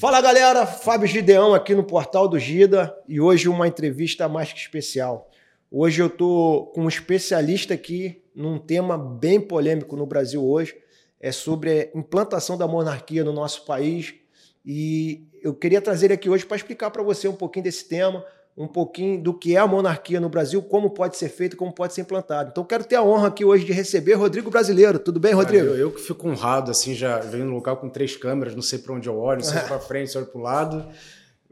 Fala galera, Fábio Gideão aqui no Portal do Gida e hoje uma entrevista mais que especial. Hoje eu tô com um especialista aqui num tema bem polêmico no Brasil hoje, é sobre a implantação da monarquia no nosso país e eu queria trazer ele aqui hoje para explicar para você um pouquinho desse tema, um pouquinho do que é a monarquia no Brasil, como pode ser feito, como pode ser implantado. Então quero ter a honra aqui hoje de receber Rodrigo Brasileiro. Tudo bem, Rodrigo? eu, eu, que fico honrado, assim, já venho no local com três câmeras, não sei para onde eu olho, sei para frente, se olho para o lado.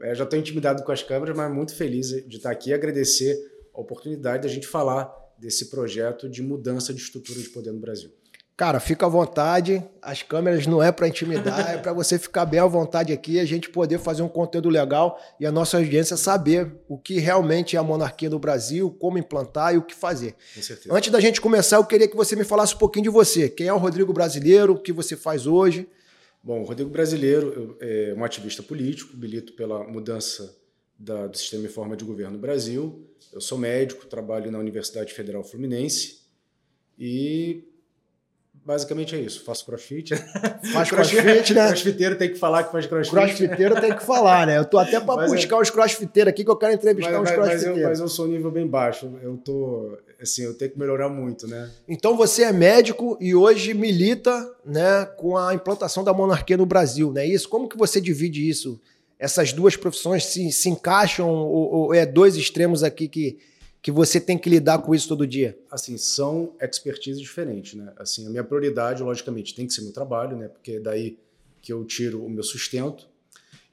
É, já estou intimidado com as câmeras, mas muito feliz de estar aqui e agradecer a oportunidade de a gente falar desse projeto de mudança de estrutura de poder no Brasil. Cara, fica à vontade. As câmeras não é para intimidar, é para você ficar bem à vontade aqui, a gente poder fazer um conteúdo legal e a nossa audiência saber o que realmente é a monarquia no Brasil, como implantar e o que fazer. Com certeza. Antes da gente começar, eu queria que você me falasse um pouquinho de você. Quem é o Rodrigo Brasileiro? O que você faz hoje? Bom, o Rodrigo Brasileiro é um ativista político, milito pela mudança da, do sistema e forma de governo no Brasil. Eu sou médico, trabalho na Universidade Federal Fluminense e Basicamente é isso. Faço crossfit. Faz crossfit, né? Crossfiteiro tem que falar que faz crossfit. Crossfiteiro tem que falar, né? Eu tô até para é buscar é... os crossfiteiros aqui que eu quero entrevistar mas, uns crossfiteiros. Mas eu, mas eu sou nível bem baixo. Eu tô, assim, eu tenho que melhorar muito, né? Então você é médico e hoje milita, né, com a implantação da monarquia no Brasil, né? Isso, como que você divide isso? Essas duas profissões se, se encaixam ou, ou é dois extremos aqui que que você tem que lidar com isso todo dia? Assim, são expertises diferentes, né? Assim, a minha prioridade, logicamente, tem que ser meu trabalho, né? Porque é daí que eu tiro o meu sustento.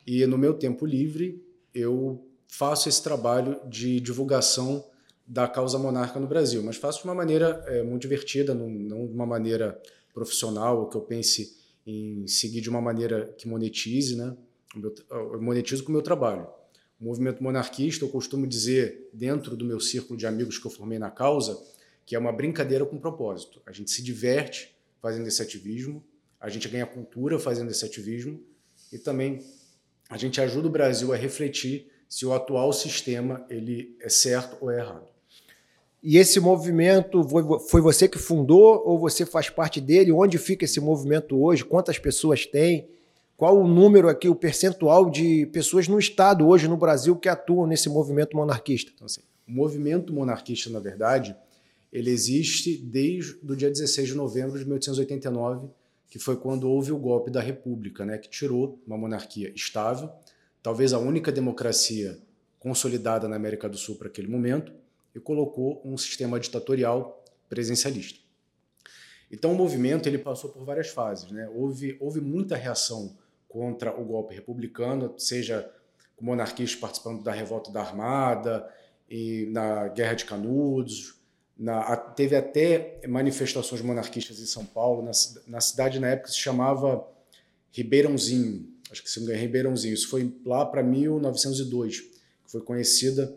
E no meu tempo livre, eu faço esse trabalho de divulgação da causa monarca no Brasil, mas faço de uma maneira é, muito divertida, não, não de uma maneira profissional, ou que eu pense em seguir de uma maneira que monetize, né? Eu monetizo com o meu trabalho. O movimento monarquista, eu costumo dizer, dentro do meu círculo de amigos que eu formei na causa, que é uma brincadeira com propósito. A gente se diverte fazendo esse ativismo, a gente ganha cultura fazendo esse ativismo e também a gente ajuda o Brasil a refletir se o atual sistema ele é certo ou é errado. E esse movimento foi você que fundou ou você faz parte dele? Onde fica esse movimento hoje? Quantas pessoas tem? Qual o número aqui, o percentual de pessoas no Estado hoje no Brasil que atuam nesse movimento monarquista? Então, assim, o movimento monarquista, na verdade, ele existe desde o dia 16 de novembro de 1889, que foi quando houve o golpe da República, né, que tirou uma monarquia estável, talvez a única democracia consolidada na América do Sul para aquele momento, e colocou um sistema ditatorial presencialista. Então o movimento ele passou por várias fases, né? Houve, houve muita reação contra o golpe republicano, seja com monarquistas participando da revolta da Armada e na Guerra de Canudos. Na, teve até manifestações monarquistas em São Paulo, na, na cidade na época se chamava Ribeirãozinho, acho que se não engano, Ribeirãozinho. Isso foi lá para 1902, que foi conhecida,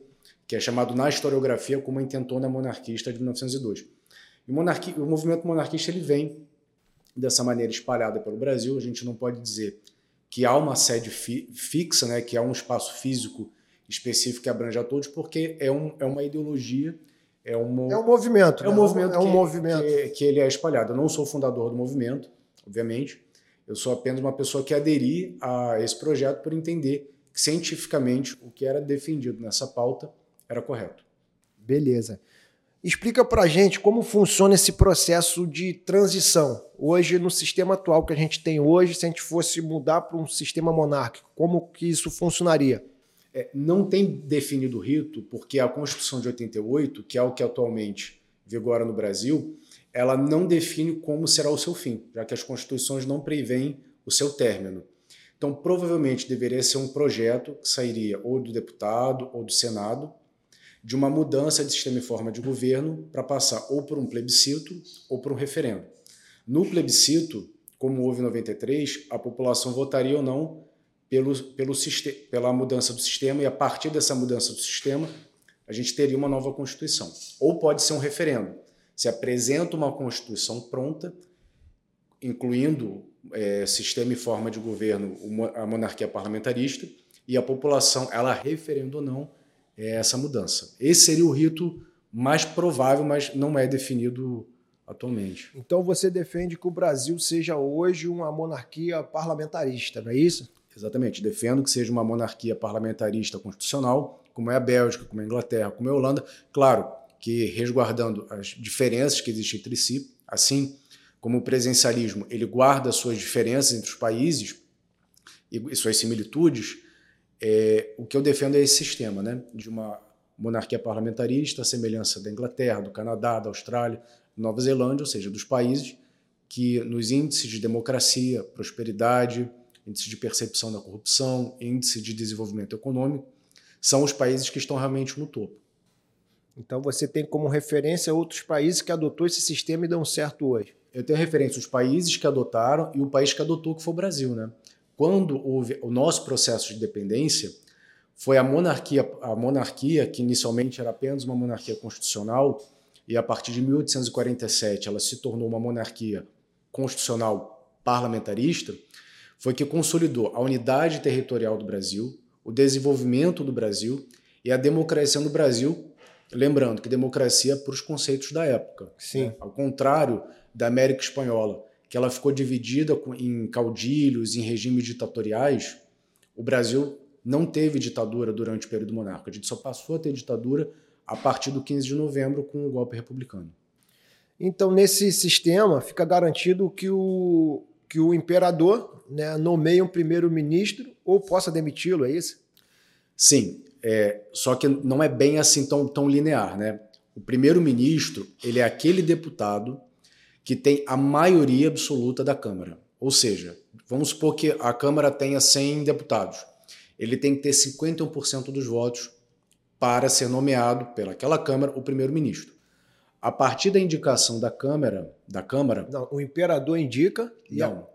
que é chamado na historiografia como a intentona monarquista de 1902. E o, o movimento monarquista ele vem dessa maneira espalhada pelo Brasil. A gente não pode dizer que há uma sede fi fixa, né, que há um espaço físico específico que abrange a todos, porque é, um, é uma ideologia, é, uma, é um movimento. É um né? movimento, é um que, movimento. Que, que, ele é espalhado. Eu não sou fundador do movimento, obviamente. Eu sou apenas uma pessoa que aderi a esse projeto por entender que cientificamente o que era defendido nessa pauta era correto. Beleza. Explica para a gente como funciona esse processo de transição. Hoje, no sistema atual que a gente tem hoje, se a gente fosse mudar para um sistema monárquico, como que isso funcionaria? É, não tem definido rito, porque a Constituição de 88, que é o que atualmente vigora no Brasil, ela não define como será o seu fim, já que as constituições não preveem o seu término. Então, provavelmente deveria ser um projeto que sairia ou do deputado ou do Senado, de uma mudança de sistema e forma de governo para passar ou por um plebiscito ou por um referendo. No plebiscito, como houve em 93, a população votaria ou não pelo, pelo, pela mudança do sistema e a partir dessa mudança do sistema a gente teria uma nova Constituição. Ou pode ser um referendo. Se apresenta uma Constituição pronta, incluindo é, sistema e forma de governo, a monarquia parlamentarista, e a população, ela referendo ou não, é essa mudança. Esse seria o rito mais provável, mas não é definido atualmente. Então você defende que o Brasil seja hoje uma monarquia parlamentarista, não é isso? Exatamente. Defendo que seja uma monarquia parlamentarista constitucional, como é a Bélgica, como é a Inglaterra, como é a Holanda. Claro que resguardando as diferenças que existem entre si, assim como o presencialismo ele guarda suas diferenças entre os países e suas similitudes, é, o que eu defendo é esse sistema, né, de uma monarquia parlamentarista, a semelhança da Inglaterra, do Canadá, da Austrália, Nova Zelândia, ou seja, dos países que nos índices de democracia, prosperidade, índice de percepção da corrupção, índice de desenvolvimento econômico, são os países que estão realmente no topo. Então você tem como referência outros países que adotou esse sistema e dão certo hoje. Eu tenho referência os países que adotaram e o país que adotou, que foi o Brasil, né? Quando houve o nosso processo de dependência, foi a monarquia, a monarquia que inicialmente era apenas uma monarquia constitucional e a partir de 1847 ela se tornou uma monarquia constitucional parlamentarista, foi que consolidou a unidade territorial do Brasil, o desenvolvimento do Brasil e a democracia no Brasil, lembrando que democracia é para os conceitos da época. Sim. Né? Ao contrário da América Espanhola, que ela ficou dividida em caudilhos, em regimes ditatoriais, o Brasil não teve ditadura durante o período monárquico. A gente só passou a ter ditadura a partir do 15 de novembro com o golpe republicano. Então, nesse sistema, fica garantido que o, que o imperador né, nomeia um primeiro-ministro ou possa demiti-lo, é isso? Sim, é, só que não é bem assim tão, tão linear. Né? O primeiro-ministro ele é aquele deputado que tem a maioria absoluta da Câmara. Ou seja, vamos supor que a Câmara tenha 100 deputados. Ele tem que ter 51% dos votos para ser nomeado pelaquela Câmara o primeiro-ministro. A partir da indicação da Câmara, da Câmara. Não, o imperador indica. não.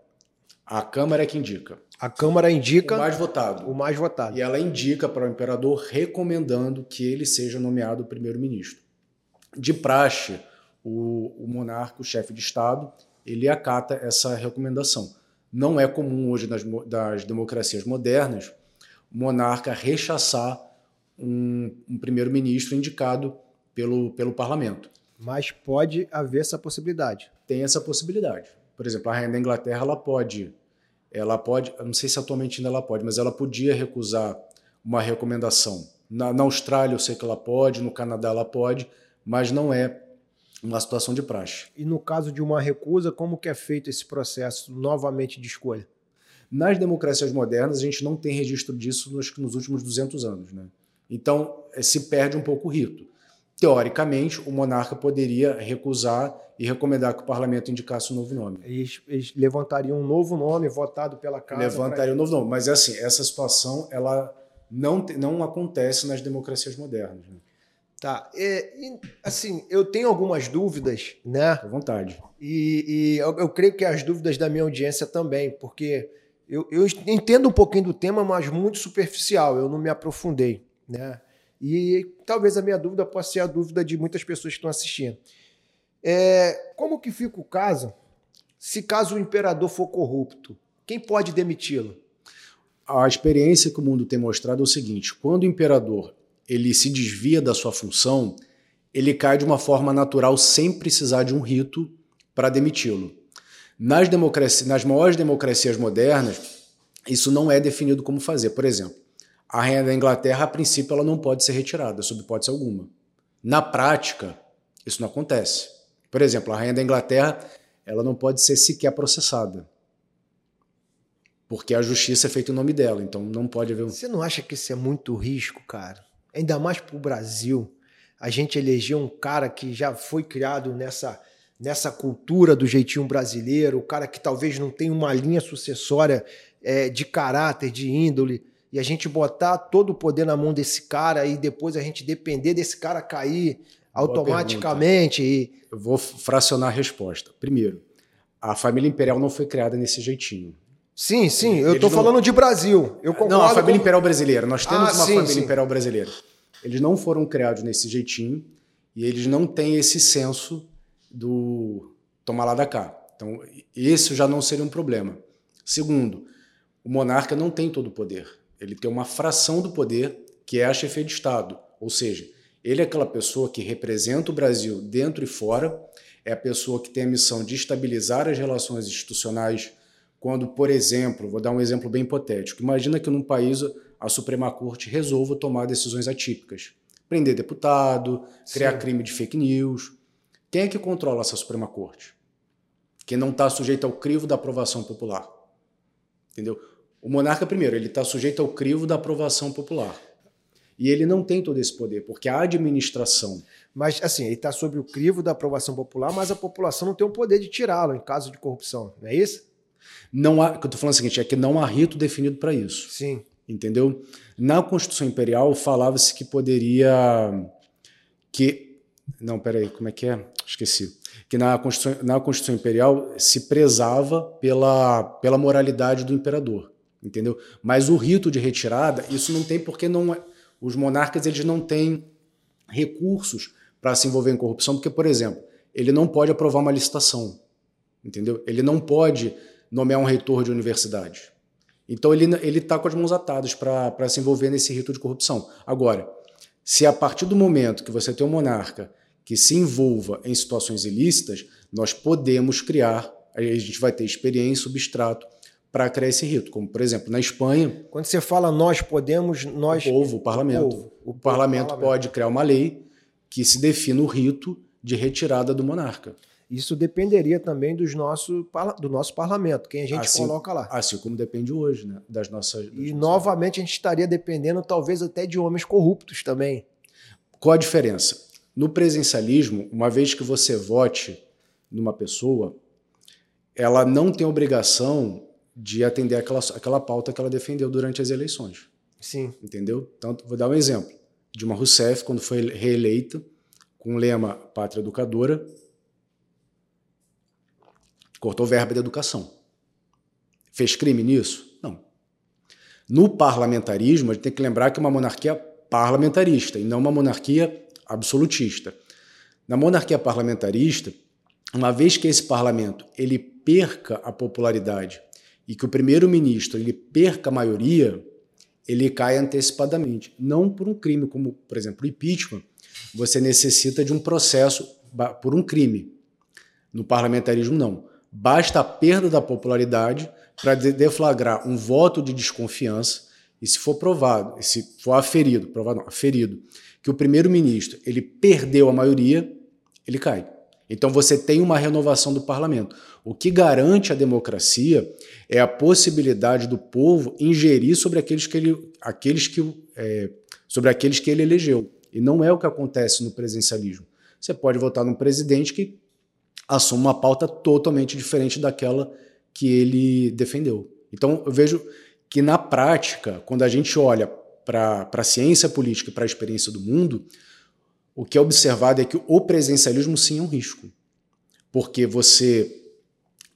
A... a Câmara é que indica. A Câmara indica. O mais votado. O mais votado. E ela indica para o imperador recomendando que ele seja nomeado primeiro-ministro. De praxe, o, o monarca, o chefe de Estado, ele acata essa recomendação. Não é comum hoje nas das democracias modernas o monarca rechaçar um, um primeiro-ministro indicado pelo, pelo parlamento. Mas pode haver essa possibilidade. Tem essa possibilidade. Por exemplo, a rainha da Inglaterra ela pode, ela pode, não sei se atualmente ainda ela pode, mas ela podia recusar uma recomendação. Na, na Austrália eu sei que ela pode, no Canadá ela pode, mas não é uma situação de praxe. E no caso de uma recusa, como que é feito esse processo novamente de escolha? Nas democracias modernas, a gente não tem registro disso nos, nos últimos 200 anos. Né? Então, eh, se perde um pouco o rito. Teoricamente, o monarca poderia recusar e recomendar que o parlamento indicasse um novo nome. Eles, eles levantariam um novo nome votado pela casa. Levantariam um novo nome. Mas, é assim, essa situação ela não, não acontece nas democracias modernas. Né? Tá. É, assim, eu tenho algumas dúvidas, né? À vontade. E, e eu, eu, creio que as dúvidas da minha audiência também, porque eu, eu entendo um pouquinho do tema, mas muito superficial, eu não me aprofundei, né? E talvez a minha dúvida possa ser a dúvida de muitas pessoas que estão assistindo. É, como que fica o caso se caso o imperador for corrupto? Quem pode demiti-lo? A experiência que o mundo tem mostrado é o seguinte: quando o imperador ele se desvia da sua função, ele cai de uma forma natural sem precisar de um rito para demiti-lo. Nas, nas maiores democracias modernas, isso não é definido como fazer. Por exemplo, a rainha da Inglaterra, a princípio, ela não pode ser retirada, sob hipótese alguma. Na prática, isso não acontece. Por exemplo, a rainha da Inglaterra, ela não pode ser sequer processada. Porque a justiça é feita em nome dela, então não pode haver. Você não acha que isso é muito risco, cara? Ainda mais para o Brasil, a gente elegeu um cara que já foi criado nessa, nessa cultura do jeitinho brasileiro, o cara que talvez não tenha uma linha sucessória é, de caráter, de índole, e a gente botar todo o poder na mão desse cara e depois a gente depender desse cara cair automaticamente. E... Eu vou fracionar a resposta. Primeiro, a família imperial não foi criada nesse jeitinho. Sim, sim, eu estou não... falando de Brasil. Eu concordo não, a família com... imperial brasileira. Nós temos ah, uma sim, família sim. imperial brasileira. Eles não foram criados nesse jeitinho e eles não têm esse senso do tomar lá da cá. Então, isso já não seria um problema. Segundo, o monarca não tem todo o poder. Ele tem uma fração do poder, que é a chefia de Estado, Ou seja, ele é aquela pessoa que representa o Brasil dentro e fora, é a pessoa que tem a missão de estabilizar as relações institucionais. Quando, por exemplo, vou dar um exemplo bem hipotético: imagina que num país a Suprema Corte resolva tomar decisões atípicas, prender deputado, criar Sim. crime de fake news. Quem é que controla essa Suprema Corte? Quem não está sujeito ao crivo da aprovação popular. Entendeu? O monarca, primeiro, ele está sujeito ao crivo da aprovação popular. E ele não tem todo esse poder, porque a administração. Mas, assim, ele está sob o crivo da aprovação popular, mas a população não tem o poder de tirá-lo em caso de corrupção, não é isso? Não há, o que eu estou falando é o seguinte, é que não há rito definido para isso. Sim. Entendeu? Na Constituição Imperial falava-se que poderia. que. Não, peraí, como é que é? Esqueci. Que na Constituição, na Constituição Imperial se prezava pela, pela moralidade do imperador. Entendeu? Mas o rito de retirada, isso não tem porque não é os monarcas eles não têm recursos para se envolver em corrupção, porque, por exemplo, ele não pode aprovar uma licitação, entendeu? Ele não pode nomear um reitor de universidade. Então ele ele está com as mãos atadas para se envolver nesse rito de corrupção. Agora, se a partir do momento que você tem um monarca que se envolva em situações ilícitas, nós podemos criar, a gente vai ter experiência, substrato para criar esse rito, como por exemplo na Espanha. Quando você fala nós podemos, nós. O povo, o parlamento. O, povo, o, o parlamento, parlamento pode criar uma lei que se defina o rito de retirada do monarca. Isso dependeria também dos nosso, do nosso parlamento, quem a gente assim, coloca lá. Assim como depende hoje, né? Das nossas. Das e nossas... novamente a gente estaria dependendo, talvez, até de homens corruptos também. Qual a diferença? No presencialismo, uma vez que você vote numa pessoa, ela não tem obrigação de atender aquela, aquela pauta que ela defendeu durante as eleições. Sim. Entendeu? Então, vou dar um exemplo. Dilma Rousseff, quando foi reeleita, com o lema Pátria Educadora, cortou verba da educação. Fez crime nisso? Não. No parlamentarismo, a gente tem que lembrar que é uma monarquia parlamentarista e não uma monarquia absolutista. Na monarquia parlamentarista, uma vez que esse parlamento ele perca a popularidade e que o primeiro-ministro ele perca a maioria, ele cai antecipadamente. Não por um crime, como, por exemplo, o impeachment, você necessita de um processo por um crime. No parlamentarismo, não. Basta a perda da popularidade para deflagrar um voto de desconfiança e se for provado, se for aferido, provado não, aferido, que o primeiro-ministro ele perdeu a maioria, ele cai. Então você tem uma renovação do parlamento. O que garante a democracia é a possibilidade do povo ingerir sobre aqueles que ele, aqueles que, é, sobre aqueles que ele elegeu. E não é o que acontece no presidencialismo. Você pode votar num presidente que assume uma pauta totalmente diferente daquela que ele defendeu. Então eu vejo que na prática, quando a gente olha para a ciência política e para a experiência do mundo, o que é observado é que o presencialismo sim é um risco. Porque você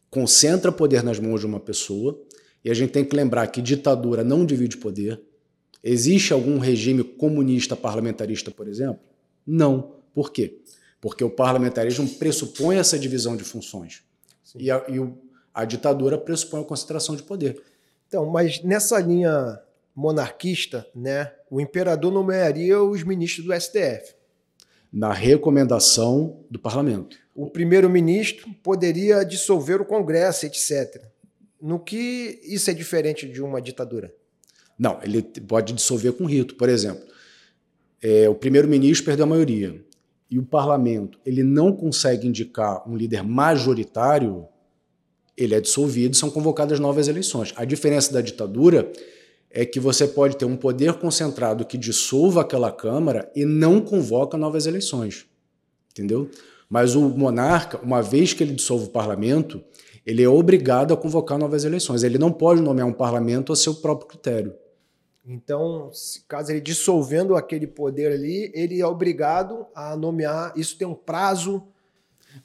concentra poder nas mãos de uma pessoa, e a gente tem que lembrar que ditadura não divide poder. Existe algum regime comunista parlamentarista, por exemplo? Não. Por quê? Porque o parlamentarismo pressupõe essa divisão de funções. E, a, e o, a ditadura pressupõe a concentração de poder. Então, mas nessa linha monarquista, né, o imperador nomearia os ministros do STF na recomendação do parlamento. O primeiro-ministro poderia dissolver o Congresso, etc. No que isso é diferente de uma ditadura? Não, ele pode dissolver com rito. Por exemplo, é, o primeiro-ministro perdeu a maioria e o parlamento ele não consegue indicar um líder majoritário, ele é dissolvido e são convocadas novas eleições. A diferença da ditadura é que você pode ter um poder concentrado que dissolva aquela Câmara e não convoca novas eleições. Entendeu? Mas o monarca, uma vez que ele dissolve o parlamento, ele é obrigado a convocar novas eleições. Ele não pode nomear um parlamento a seu próprio critério. Então, caso ele dissolvendo aquele poder ali, ele é obrigado a nomear. Isso tem um prazo.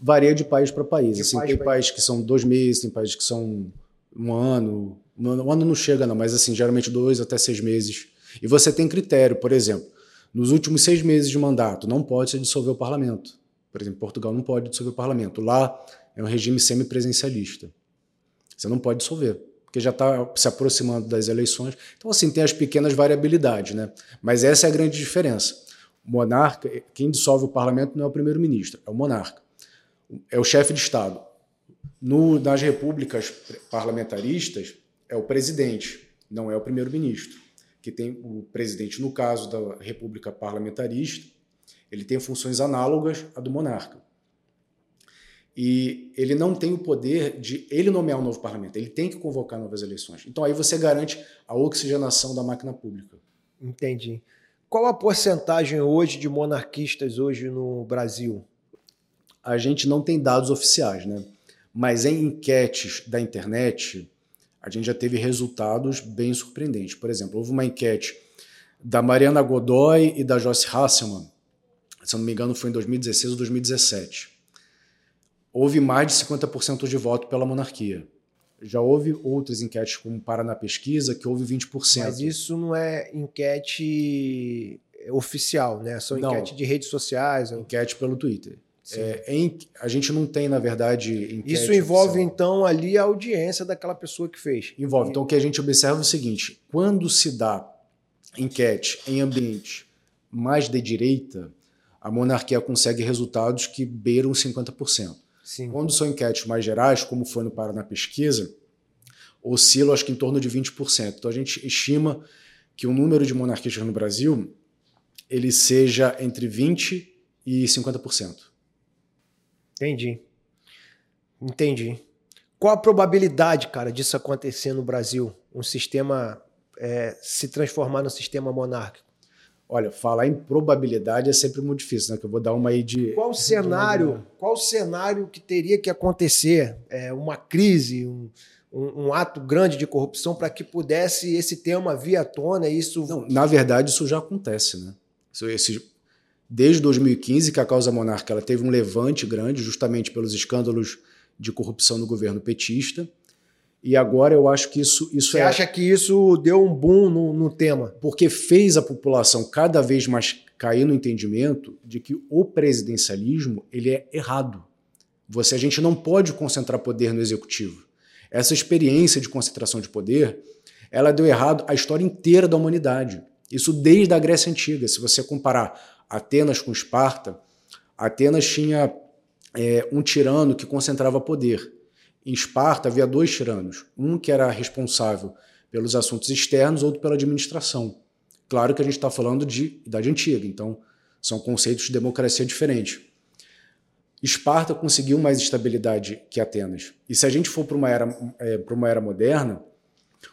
Varia de país para país. Assim, país tem países que são dois meses, tem países que são um ano, um ano não chega não, mas assim, geralmente dois até seis meses. E você tem critério, por exemplo, nos últimos seis meses de mandato não pode se dissolver o parlamento. Por exemplo, Portugal não pode dissolver o parlamento. Lá é um regime semipresencialista. Você não pode dissolver, porque já está se aproximando das eleições. Então, assim, tem as pequenas variabilidades, né? Mas essa é a grande diferença. monarca, quem dissolve o parlamento não é o primeiro-ministro, é o monarca. É o chefe de Estado. No, nas repúblicas parlamentaristas, é o presidente, não é o primeiro-ministro. Que tem o presidente, no caso da república parlamentarista, ele tem funções análogas à do monarca. E ele não tem o poder de ele nomear um novo parlamento, ele tem que convocar novas eleições. Então aí você garante a oxigenação da máquina pública. Entendi. Qual a porcentagem hoje de monarquistas hoje no Brasil? A gente não tem dados oficiais, né? Mas em enquetes da internet, a gente já teve resultados bem surpreendentes. Por exemplo, houve uma enquete da Mariana Godoy e da Joyce Hasselman, se não me engano foi em 2016 ou 2017. Houve mais de 50% de voto pela monarquia. Já houve outras enquetes, como Paraná Pesquisa, que houve 20%. Mas isso não é enquete oficial, né? São não, enquete de redes sociais. Enquete pelo Twitter. É, em, a gente não tem, na verdade, Isso envolve, oficial. então, ali a audiência daquela pessoa que fez. Envolve. Então, o que a gente observa é o seguinte: quando se dá enquete em ambiente mais de direita, a monarquia consegue resultados que beiram 50%. Sim. Quando são enquetes mais gerais, como foi no Paraná Pesquisa, oscila acho que em torno de 20%. Então a gente estima que o número de monarquistas no Brasil ele seja entre 20% e 50%. Entendi. Entendi. Qual a probabilidade, cara, disso acontecer no Brasil? Um sistema é, se transformar no sistema monárquico? Olha, falar em probabilidade é sempre muito difícil, né? Que eu vou dar uma aí de. Qual cenário? Qual cenário que teria que acontecer? É, uma crise, um, um, um ato grande de corrupção para que pudesse esse tema vir à tona? Isso. Não, na verdade, isso já acontece, né? Esse, desde 2015 que a causa monarca ela teve um levante grande, justamente pelos escândalos de corrupção no governo petista. E agora eu acho que isso, isso Você é. acha que isso deu um boom no, no tema? Porque fez a população cada vez mais cair no entendimento de que o presidencialismo ele é errado. Você, a gente não pode concentrar poder no executivo. Essa experiência de concentração de poder, ela deu errado a história inteira da humanidade. Isso desde a Grécia Antiga. Se você comparar Atenas com Esparta, Atenas tinha é, um tirano que concentrava poder. Em Esparta havia dois tiranos, um que era responsável pelos assuntos externos, outro pela administração. Claro que a gente está falando de Idade Antiga, então são conceitos de democracia diferentes. Esparta conseguiu mais estabilidade que Atenas. E se a gente for para uma, era, é, uma era moderna,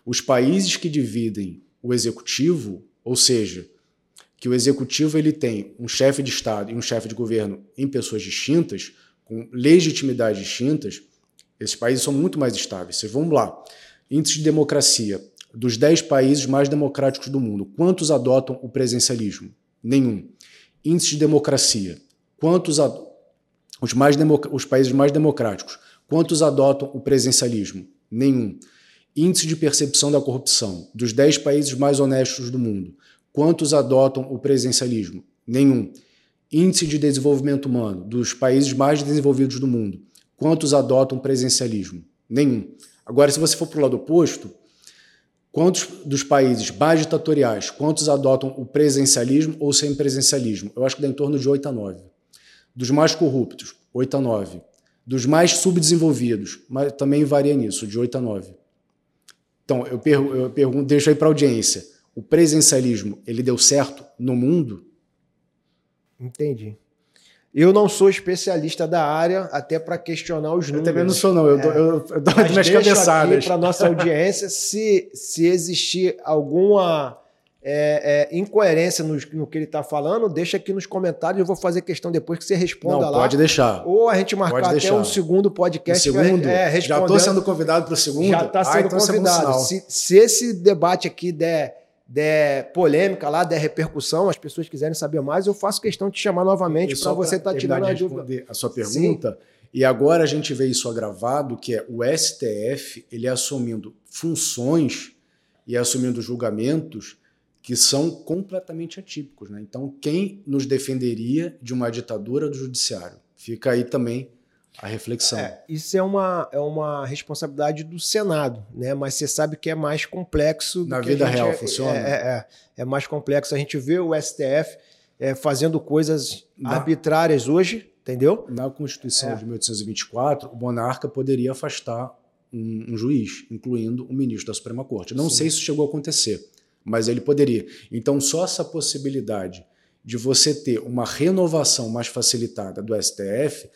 os países que dividem o executivo, ou seja, que o executivo ele tem um chefe de Estado e um chefe de governo em pessoas distintas, com legitimidades distintas, esses países são muito mais estáveis. Vamos lá. Índice de democracia. Dos 10 países mais democráticos do mundo, quantos adotam o presencialismo? Nenhum. Índice de democracia. Quantos os, mais os países mais democráticos, quantos adotam o presencialismo? Nenhum. Índice de percepção da corrupção. Dos 10 países mais honestos do mundo, quantos adotam o presencialismo? Nenhum. Índice de desenvolvimento humano. Dos países mais desenvolvidos do mundo, Quantos adotam presencialismo? Nenhum. Agora, se você for para o lado oposto, quantos dos países mais ditatoriais, quantos adotam o presencialismo ou semipresencialismo? Eu acho que dá em torno de 8 a 9. Dos mais corruptos, 8 a 9. Dos mais subdesenvolvidos, mas também varia nisso, de 8 a 9. Então, eu, eu pergunto, deixo aí para a audiência. O presencialismo, ele deu certo no mundo? Entendi. Eu não sou especialista da área, até para questionar os números. Eu também não sou, não. Eu, é. dou, eu, eu dou minhas cabeçadas. para nossa audiência, se, se existir alguma é, é, incoerência no, no, que ele está falando, deixa aqui nos comentários. Eu vou fazer questão depois que você responda não, lá. Pode deixar. Ou a gente marcar até um segundo podcast. O segundo? É, já estou sendo convidado para o segundo? Já está sendo ah, então é convidado. Se, se esse debate aqui der der polêmica lá, der repercussão, as pessoas quiserem saber mais, eu faço questão de te chamar novamente para você estar tá tirando a dúvida. A sua pergunta. Sim. E agora a gente vê isso agravado, que é o STF ele assumindo funções e assumindo julgamentos que são completamente atípicos. Né? Então, quem nos defenderia de uma ditadura do judiciário? Fica aí também a reflexão. É, isso é uma, é uma responsabilidade do Senado, né? Mas você sabe que é mais complexo. Na vida real é, funciona? É, é, é, mais complexo. A gente vê o STF é, fazendo coisas na, arbitrárias hoje, entendeu? Na Constituição é. de 1824, o monarca poderia afastar um, um, juiz, incluindo o ministro da Suprema Corte. Não Sim. sei se isso chegou a acontecer, mas ele poderia. Então, só essa possibilidade de você ter uma renovação mais facilitada do STF,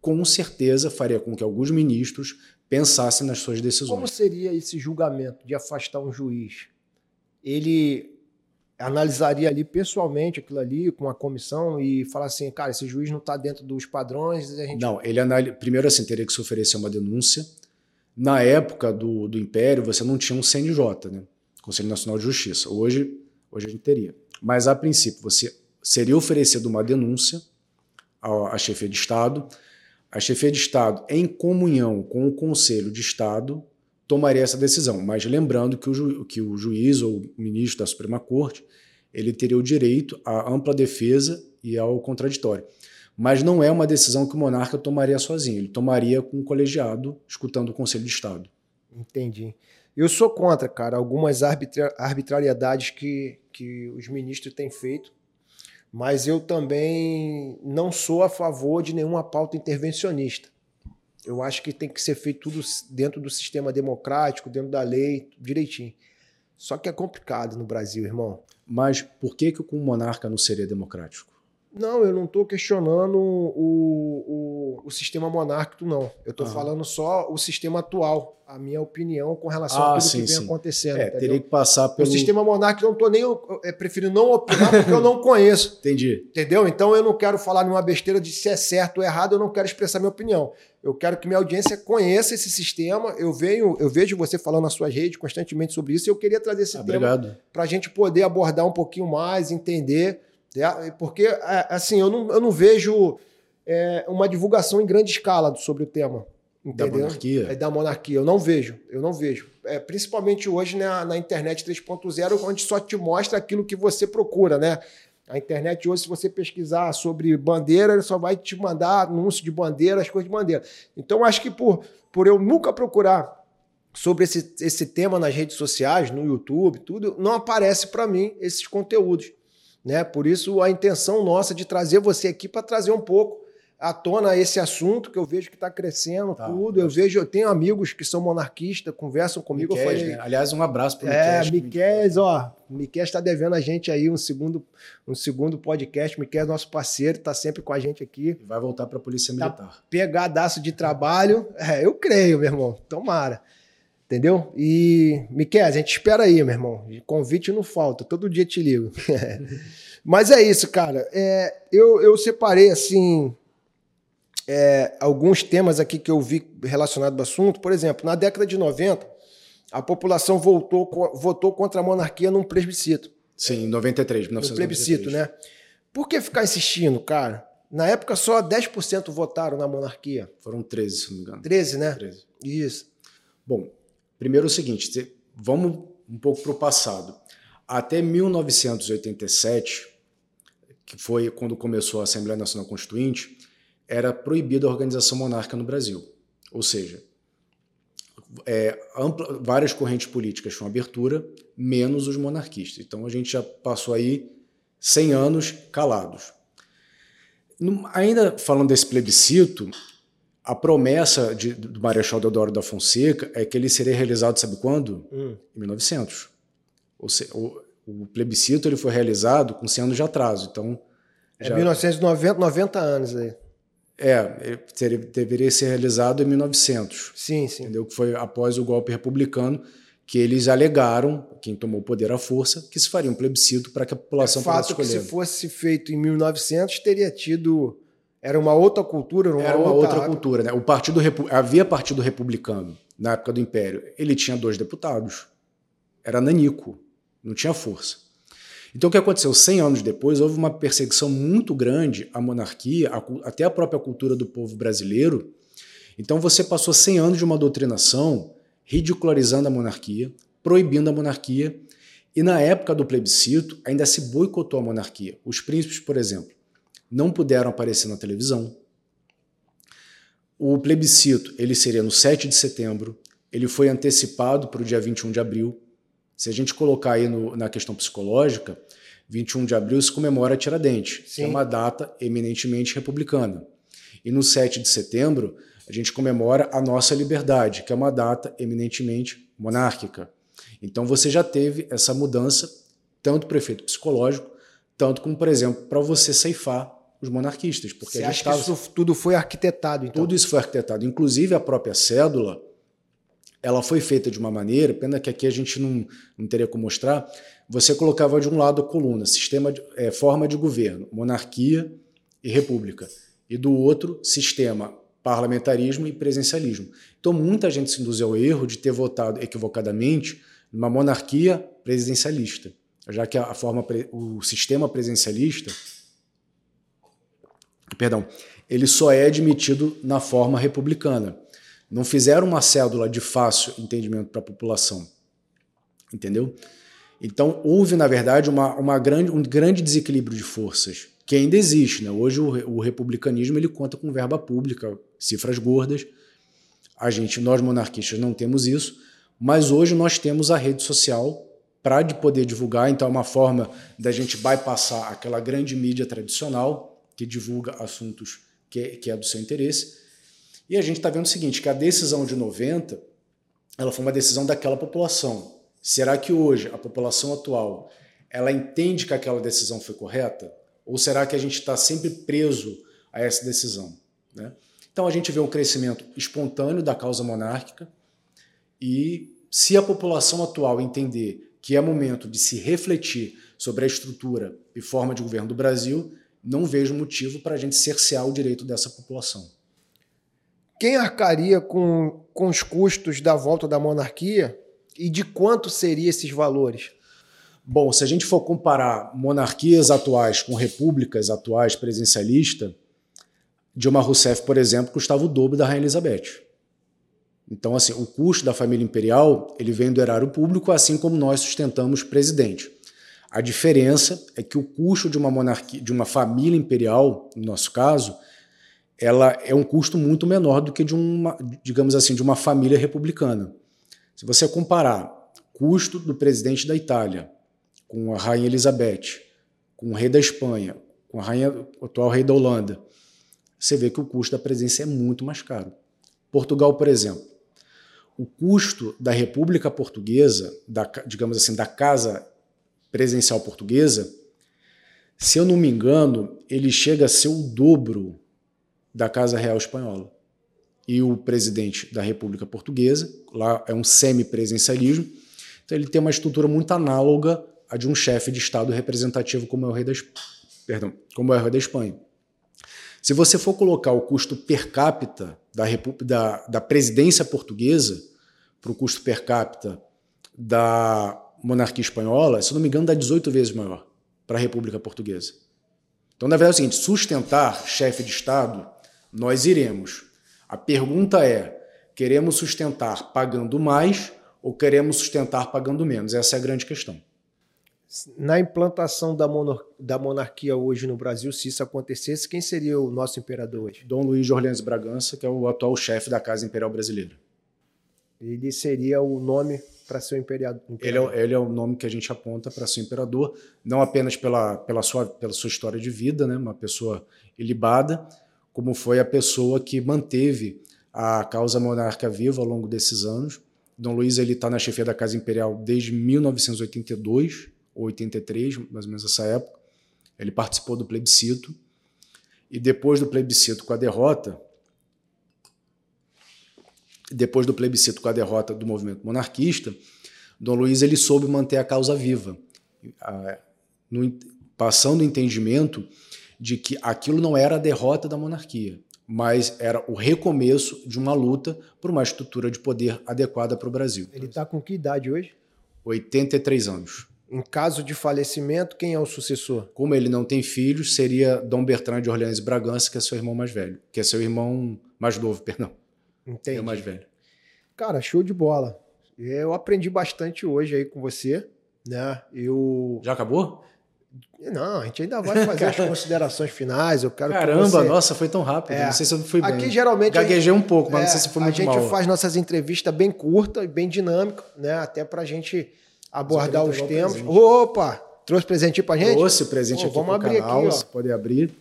com certeza faria com que alguns ministros pensassem nas suas decisões. Como seria esse julgamento de afastar um juiz? Ele analisaria ali pessoalmente aquilo ali com a comissão e falar assim, cara, esse juiz não está dentro dos padrões. A gente... Não, ele analisa. Primeiro assim, teria que se oferecer uma denúncia. Na época do, do Império, você não tinha um CNJ, né? Conselho Nacional de Justiça. Hoje, hoje a gente teria. Mas a princípio, você seria oferecido uma denúncia à, à chefia de Estado. A chefia de Estado, em comunhão com o Conselho de Estado, tomaria essa decisão. Mas lembrando que o, ju, que o juiz ou o ministro da Suprema Corte ele teria o direito à ampla defesa e ao contraditório. Mas não é uma decisão que o monarca tomaria sozinho, ele tomaria com um colegiado, escutando o Conselho de Estado. Entendi. Eu sou contra, cara, algumas arbitra arbitrariedades que, que os ministros têm feito, mas eu também não sou a favor de nenhuma pauta intervencionista. Eu acho que tem que ser feito tudo dentro do sistema democrático, dentro da lei, direitinho. Só que é complicado no Brasil, irmão. Mas por que, que o monarca não seria democrático? Não, eu não estou questionando o, o, o, sistema monárquico, não. Eu estou falando só o sistema atual, a minha opinião com relação ah, a tudo sim, que vem sim. acontecendo. É, teria que passar pelo. O sistema monárquico eu não estou nem. Eu prefiro não opinar porque eu não conheço. Entendi. Entendeu? Então eu não quero falar nenhuma besteira de se é certo ou errado, eu não quero expressar minha opinião. Eu quero que minha audiência conheça esse sistema. Eu venho, eu vejo você falando nas suas redes constantemente sobre isso e eu queria trazer esse ah, tema para a gente poder abordar um pouquinho mais, entender porque, é, assim, eu não, eu não vejo é, uma divulgação em grande escala sobre o tema. Entendeu? Da monarquia? É da monarquia. Eu não vejo, eu não vejo. É, principalmente hoje na, na internet 3.0, onde só te mostra aquilo que você procura, né? A internet hoje, se você pesquisar sobre bandeira, ele só vai te mandar anúncio de bandeira, as coisas de bandeira. Então, acho que por, por eu nunca procurar sobre esse, esse tema nas redes sociais, no YouTube, tudo, não aparece para mim esses conteúdos. Né? Por isso, a intenção nossa de trazer você aqui para trazer um pouco à tona esse assunto que eu vejo que está crescendo tá, tudo. Eu vejo, eu tenho amigos que são monarquistas, conversam comigo. Miquel, falei, né? Aliás, um abraço para o É, Miquel, ó, Miquel está devendo a gente aí um segundo, um segundo podcast. Miquel é nosso parceiro, está sempre com a gente aqui. Vai voltar para a Polícia tá Militar. Tá pegadaço de trabalho. É, eu creio, meu irmão. Tomara. Entendeu? E, Miquel, a gente espera aí, meu irmão. Convite não falta, todo dia te ligo. Mas é isso, cara. É, eu, eu separei, assim, é, alguns temas aqui que eu vi relacionados ao assunto. Por exemplo, na década de 90, a população voltou, votou contra a monarquia num plebiscito. Sim, em 93, 1993. No plebiscito, né? Por que ficar insistindo, cara? Na época, só 10% votaram na monarquia. Foram 13, se não me engano. 13, né? 13. Isso. Bom, Primeiro é o seguinte, vamos um pouco para o passado. Até 1987, que foi quando começou a Assembleia Nacional Constituinte, era proibida a organização monárquica no Brasil. Ou seja, é, ampla, várias correntes políticas tinham abertura, menos os monarquistas. Então a gente já passou aí 100 anos calados. Ainda falando desse plebiscito, a promessa de, do Marechal Deodoro da Fonseca é que ele seria realizado, sabe quando? Hum. Em 1900. Ou seja, o, o, plebiscito ele foi realizado com 100 anos de atraso. Então, é já... 1990, 90 anos aí. É, ele deveria ser realizado em 1900. Sim, sim. Entendeu? Que foi após o golpe republicano que eles alegaram, quem tomou o poder à força, que se faria um plebiscito para que a população é fato pudesse escolher. que se fosse feito em 1900 teria tido era uma outra cultura, uma era uma outra, outra cultura, né? O partido havia partido republicano na época do Império. Ele tinha dois deputados. Era nanico, não tinha força. Então o que aconteceu? 100 anos depois houve uma perseguição muito grande à monarquia, até a própria cultura do povo brasileiro. Então você passou 100 anos de uma doutrinação ridicularizando a monarquia, proibindo a monarquia, e na época do plebiscito ainda se boicotou a monarquia. Os príncipes, por exemplo, não puderam aparecer na televisão. O plebiscito ele seria no 7 de setembro, ele foi antecipado para o dia 21 de abril. Se a gente colocar aí no, na questão psicológica, 21 de abril se comemora Tiradentes, Sim. que é uma data eminentemente republicana. E no 7 de setembro, a gente comemora a nossa liberdade, que é uma data eminentemente monárquica. Então você já teve essa mudança, tanto para o efeito psicológico, tanto como, por exemplo, para você ceifar os monarquistas. Porque você acha tava... que isso tudo foi arquitetado, então? Tudo isso foi arquitetado. Inclusive a própria cédula, ela foi feita de uma maneira, pena que aqui a gente não, não teria como mostrar, você colocava de um lado a coluna, sistema de, é, forma de governo, monarquia e república, e do outro, sistema parlamentarismo e presencialismo. Então muita gente se induziu ao erro de ter votado equivocadamente numa monarquia presidencialista, já que a forma, o sistema presidencialista, perdão, ele só é admitido na forma republicana. Não fizeram uma cédula de fácil entendimento para a população. Entendeu? Então, houve, na verdade, uma, uma grande, um grande desequilíbrio de forças, que ainda existe. Né? Hoje, o, o republicanismo ele conta com verba pública, cifras gordas. A gente, nós monarquistas, não temos isso, mas hoje nós temos a rede social para de poder divulgar, então é uma forma da gente bypassar aquela grande mídia tradicional que divulga assuntos que, que é do seu interesse e a gente está vendo o seguinte, que a decisão de 90, ela foi uma decisão daquela população. Será que hoje a população atual, ela entende que aquela decisão foi correta? Ou será que a gente está sempre preso a essa decisão? Né? Então a gente vê um crescimento espontâneo da causa monárquica e se a população atual entender que é momento de se refletir sobre a estrutura e forma de governo do Brasil, não vejo motivo para a gente cercear o direito dessa população. Quem arcaria com, com os custos da volta da monarquia e de quanto seriam esses valores? Bom, se a gente for comparar monarquias atuais com repúblicas atuais presidencialistas, Dilma Rousseff, por exemplo, custava o dobro da Rainha Elizabeth. Então, assim, o custo da família imperial ele vem do erário público, assim como nós sustentamos presidente. A diferença é que o custo de uma monarquia, de uma família imperial, no nosso caso, ela é um custo muito menor do que de uma, digamos assim, de uma família republicana. Se você comparar custo do presidente da Itália com a rainha Elizabeth, com o rei da Espanha, com a rainha, o atual rei da Holanda, você vê que o custo da presidência é muito mais caro. Portugal, por exemplo, o custo da República Portuguesa, da, digamos assim, da casa presidencial portuguesa, se eu não me engano, ele chega a ser o dobro da Casa Real Espanhola. E o presidente da República Portuguesa, lá é um semipresencialismo, então ele tem uma estrutura muito análoga à de um chefe de Estado representativo como é o rei da, Perdão, como é o rei da Espanha. Se você for colocar o custo per capita da, da, da presidência portuguesa para o custo per capita da monarquia espanhola, se não me engano, dá 18 vezes maior para a República Portuguesa. Então, na verdade, é o seguinte: sustentar chefe de Estado nós iremos. A pergunta é: queremos sustentar pagando mais ou queremos sustentar pagando menos? Essa é a grande questão. Na implantação da, monar da monarquia hoje no Brasil, se isso acontecesse, quem seria o nosso imperador hoje? Dom Luiz de Orleans Bragança, que é o atual chefe da Casa Imperial Brasileira. Ele seria o nome para ser o imperador. Ele é, ele é, o nome que a gente aponta para ser imperador, não apenas pela, pela, sua, pela sua história de vida, né, uma pessoa ilibada, como foi a pessoa que manteve a causa monarca viva ao longo desses anos. Dom Luiz ele está na chefia da Casa Imperial desde 1982 ou 83, mais ou menos essa época. Ele participou do plebiscito e depois do plebiscito com a derrota, depois do plebiscito com a derrota do movimento monarquista, Dom Luiz ele soube manter a causa viva, passando o entendimento de que aquilo não era a derrota da monarquia, mas era o recomeço de uma luta por uma estrutura de poder adequada para o Brasil. Ele está com que idade hoje? 83 anos. Em caso de falecimento, quem é o sucessor? Como ele não tem filhos, seria Dom Bertrand de Orleans e Bragança, que é seu irmão mais velho, que é seu irmão mais novo, perdão. Entendi. É mais velho. Cara, show de bola. Eu aprendi bastante hoje aí com você, né? Eu Já acabou? Não, a gente ainda vai fazer as considerações finais. Eu quero Caramba, que você... nossa, foi tão rápido. É. Não sei se eu fui bem. Aqui geralmente. Gaguejei um pouco, mas é, não sei se foi muito mal. A gente faz nossas entrevistas bem curtas e bem dinâmicas, né? Até pra gente abordar os temas. Opa! Trouxe presentinho pra gente? Trouxe presente Pô, aqui vamos abrir canal, aqui, ó. Pode abrir.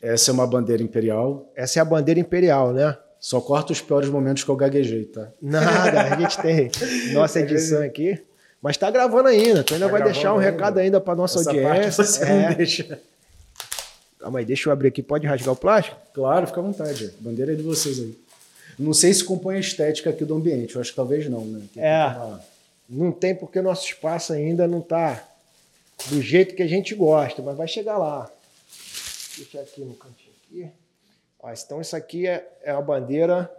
Essa é uma bandeira imperial. Essa é a bandeira imperial, né? Só corta os piores momentos que eu gaguejei, tá? Nada, a gente tem nossa edição aqui. Mas tá gravando ainda. Tu ainda tá vai deixar um ainda. recado ainda pra nossa Essa audiência. você é. não deixa. Calma aí, deixa eu abrir aqui. Pode rasgar o plástico? Claro, fica à vontade. A bandeira é de vocês aí. Não sei se compõe a estética aqui do ambiente. Eu acho que talvez não, né? Tem é. Não tem porque nosso espaço ainda não tá do jeito que a gente gosta, mas vai chegar lá. Deixa aqui no cantinho aqui. Então, isso aqui é, é a bandeira.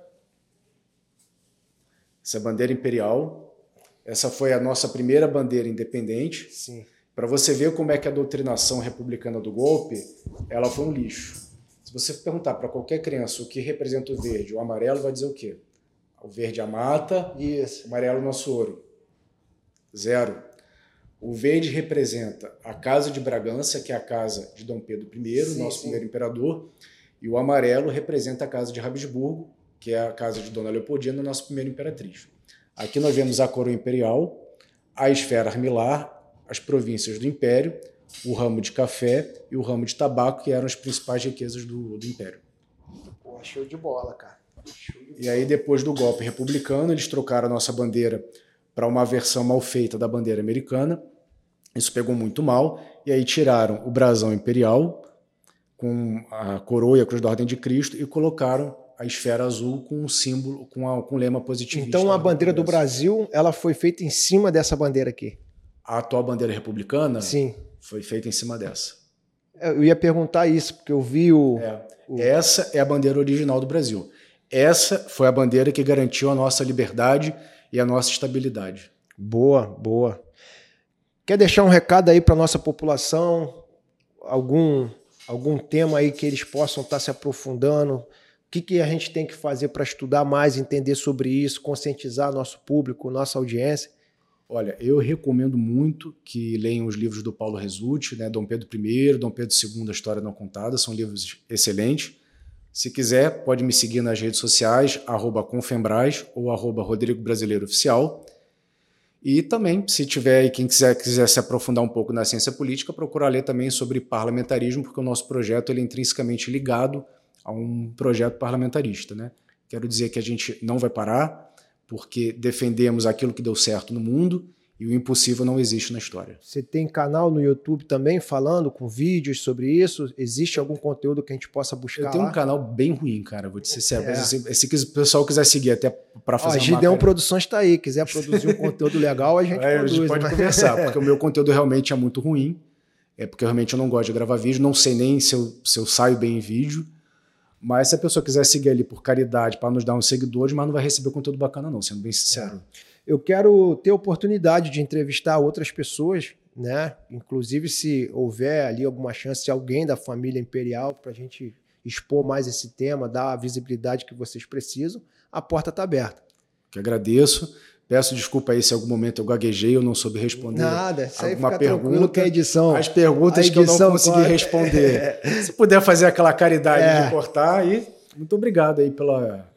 Essa é a bandeira imperial. Essa foi a nossa primeira bandeira independente. Sim. Para você ver como é que a doutrinação republicana do golpe, ela foi um lixo. Se você perguntar para qualquer criança o que representa o verde, o amarelo vai dizer o quê? O verde é a mata, Isso. o amarelo é o nosso ouro. Zero. O verde representa a casa de Bragança, que é a casa de Dom Pedro I, sim, nosso sim. primeiro imperador, e o amarelo representa a casa de Habsburgo, que é a casa de Dona Leopoldina, nossa primeira imperatriz. Aqui nós vemos a coroa imperial, a esfera armilar, as províncias do império, o ramo de café e o ramo de tabaco, que eram as principais riquezas do, do império. Pô, show de bola, cara. De e aí, depois do golpe republicano, eles trocaram a nossa bandeira para uma versão mal feita da bandeira americana. Isso pegou muito mal. E aí tiraram o brasão imperial com a coroa e a cruz da Ordem de Cristo e colocaram a esfera azul com um símbolo, com, a, com um lema positivo. Então a bandeira do Brasil, ela foi feita em cima dessa bandeira aqui. A atual bandeira republicana Sim. foi feita em cima dessa. Eu ia perguntar isso, porque eu vi o, é. o... Essa é a bandeira original do Brasil. Essa foi a bandeira que garantiu a nossa liberdade e a nossa estabilidade. Boa, boa. Quer deixar um recado aí para nossa população? Algum algum tema aí que eles possam estar tá se aprofundando? O que, que a gente tem que fazer para estudar mais, entender sobre isso, conscientizar nosso público, nossa audiência? Olha, eu recomendo muito que leiam os livros do Paulo Resulti, né? Dom Pedro I, Dom Pedro II, A História Não Contada, são livros excelentes. Se quiser, pode me seguir nas redes sociais, arroba Confembras ou arroba Rodrigo Brasileiro Oficial. E também, se tiver aí quem quiser, quiser se aprofundar um pouco na ciência política, procurar ler também sobre parlamentarismo, porque o nosso projeto ele é intrinsecamente ligado a um projeto parlamentarista. Né? Quero dizer que a gente não vai parar, porque defendemos aquilo que deu certo no mundo e o impossível não existe na história. Você tem canal no YouTube também falando com vídeos sobre isso? Existe algum conteúdo que a gente possa buscar? Eu tenho lá? um canal bem ruim, cara, vou te ser sério. É. Se, se, o pessoal quiser seguir até para fazer Ó, a Gideon Produções está aí, quiser produzir um conteúdo legal, a gente é, produz. A gente pode né? conversar, porque o meu conteúdo realmente é muito ruim. É porque realmente eu não gosto de gravar vídeo, não sei nem se eu, se eu saio bem em vídeo. Mas se a pessoa quiser seguir ali por caridade, para nos dar uns seguidores, mas não vai receber conteúdo bacana, não, sendo bem sincero. É eu quero ter oportunidade de entrevistar outras pessoas, né? Inclusive, se houver ali alguma chance de alguém da família imperial para a gente expor mais esse tema, dar a visibilidade que vocês precisam, a porta está aberta. Que agradeço. Peço desculpa aí se em algum momento eu gaguejei ou não soube responder. Nada, isso alguma fica pergunta, que a edição. As perguntas edição que eu não consegui pode... responder. se puder fazer aquela caridade é. de cortar aí, muito obrigado aí pela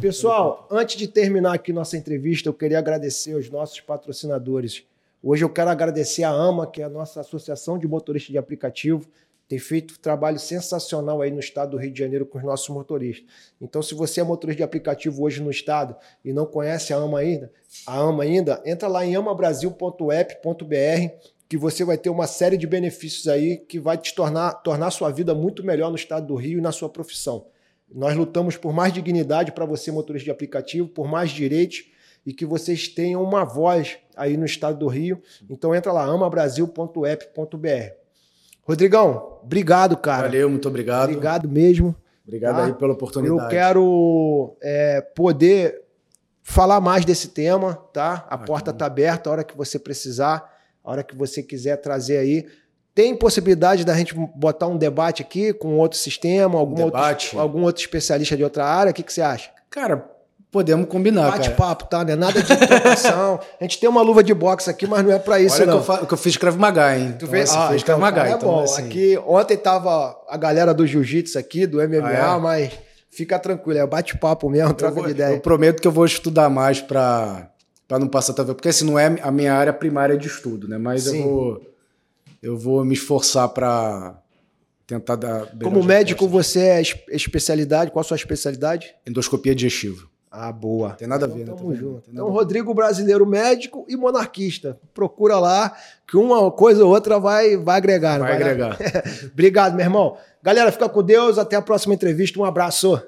Pessoal, antes de terminar aqui nossa entrevista, eu queria agradecer os nossos patrocinadores. Hoje eu quero agradecer a AMA, que é a nossa Associação de Motoristas de Aplicativo, tem feito um trabalho sensacional aí no estado do Rio de Janeiro com os nossos motoristas. Então, se você é motorista de aplicativo hoje no estado e não conhece a AMA ainda, a AMA ainda, entra lá em amabrasil.app.br que você vai ter uma série de benefícios aí que vai te tornar, tornar sua vida muito melhor no estado do Rio e na sua profissão. Nós lutamos por mais dignidade para você, motorista de aplicativo, por mais direitos e que vocês tenham uma voz aí no estado do Rio. Então entra lá, amabrasil.app.br. Rodrigão, obrigado, cara. Valeu, muito obrigado. Obrigado mesmo. Obrigado tá? aí pela oportunidade. Eu quero é, poder falar mais desse tema, tá? A ah, porta está aberta a hora que você precisar, a hora que você quiser trazer aí. Tem possibilidade da gente botar um debate aqui com outro sistema, algum, outro, algum outro especialista de outra área? O que, que você acha? Cara, podemos combinar. Bate-papo, tá? Não é nada de trocação. a gente tem uma luva de boxe aqui, mas não é para isso, Olha não. Que eu, que eu fiz Krav Maga, hein? Tu fez? Ah, fiz Krav então, Maga. É então, bom. Assim... Aqui, ontem tava a galera do jiu-jitsu aqui, do MMA, ah, é? mas fica tranquilo, é bate-papo mesmo, troca vou, de ideia. Eu prometo que eu vou estudar mais para não passar tanto, porque assim, não é a minha área primária de estudo, né? Mas Sim. eu vou eu vou me esforçar para tentar dar. Como médico, você é especialidade? Qual a sua especialidade? Endoscopia digestiva. Ah, boa. Tem nada a ver, então, né? Tamo junto. Então, Rodrigo Brasileiro, médico e monarquista. Procura lá, que uma coisa ou outra vai, vai agregar. Vai, vai agregar. Obrigado, meu irmão. Galera, fica com Deus. Até a próxima entrevista. Um abraço.